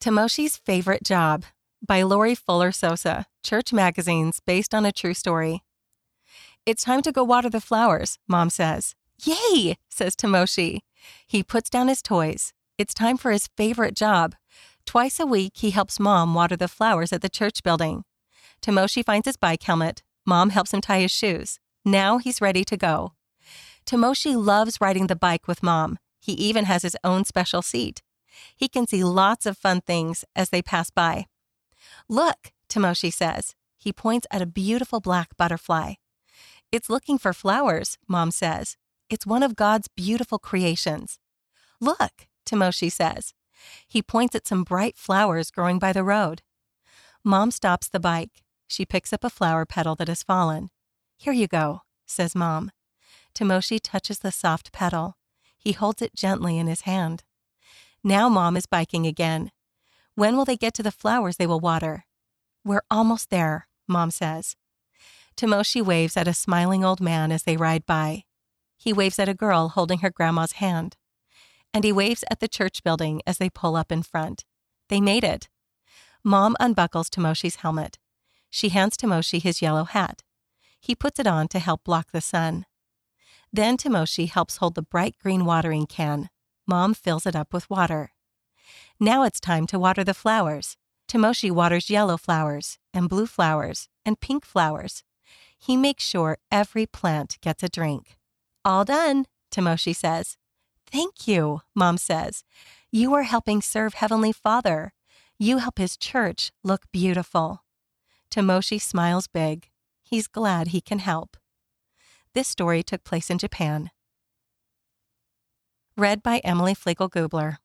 Tomoshi's Favorite Job by Lori Fuller Sosa, Church Magazines, based on a true story. It's time to go water the flowers, Mom says. Yay, says Tomoshi. He puts down his toys. It's time for his favorite job. Twice a week, he helps Mom water the flowers at the church building. Tomoshi finds his bike helmet. Mom helps him tie his shoes. Now he's ready to go. Tomoshi loves riding the bike with Mom. He even has his own special seat. He can see lots of fun things as they pass by. Look, Tomoshi says. He points at a beautiful black butterfly. It's looking for flowers, Mom says. It's one of God's beautiful creations. Look, Tomoshi says. He points at some bright flowers growing by the road. Mom stops the bike. She picks up a flower petal that has fallen. Here you go, says Mom. Tomoshi touches the soft petal. He holds it gently in his hand. Now Mom is biking again. When will they get to the flowers they will water? We're almost there, Mom says. Tomoshi waves at a smiling old man as they ride by. He waves at a girl holding her grandma's hand. And he waves at the church building as they pull up in front. They made it. Mom unbuckles Tomoshi's helmet. She hands Tomoshi his yellow hat. He puts it on to help block the sun. Then Tomoshi helps hold the bright green watering can. Mom fills it up with water. Now it's time to water the flowers. Tomoshi waters yellow flowers, and blue flowers, and pink flowers. He makes sure every plant gets a drink. All done, Tomoshi says. Thank you, Mom says. You are helping serve Heavenly Father. You help His church look beautiful. Tomoshi smiles big. He's glad he can help. This story took place in Japan. Read by Emily Flegel Gubler.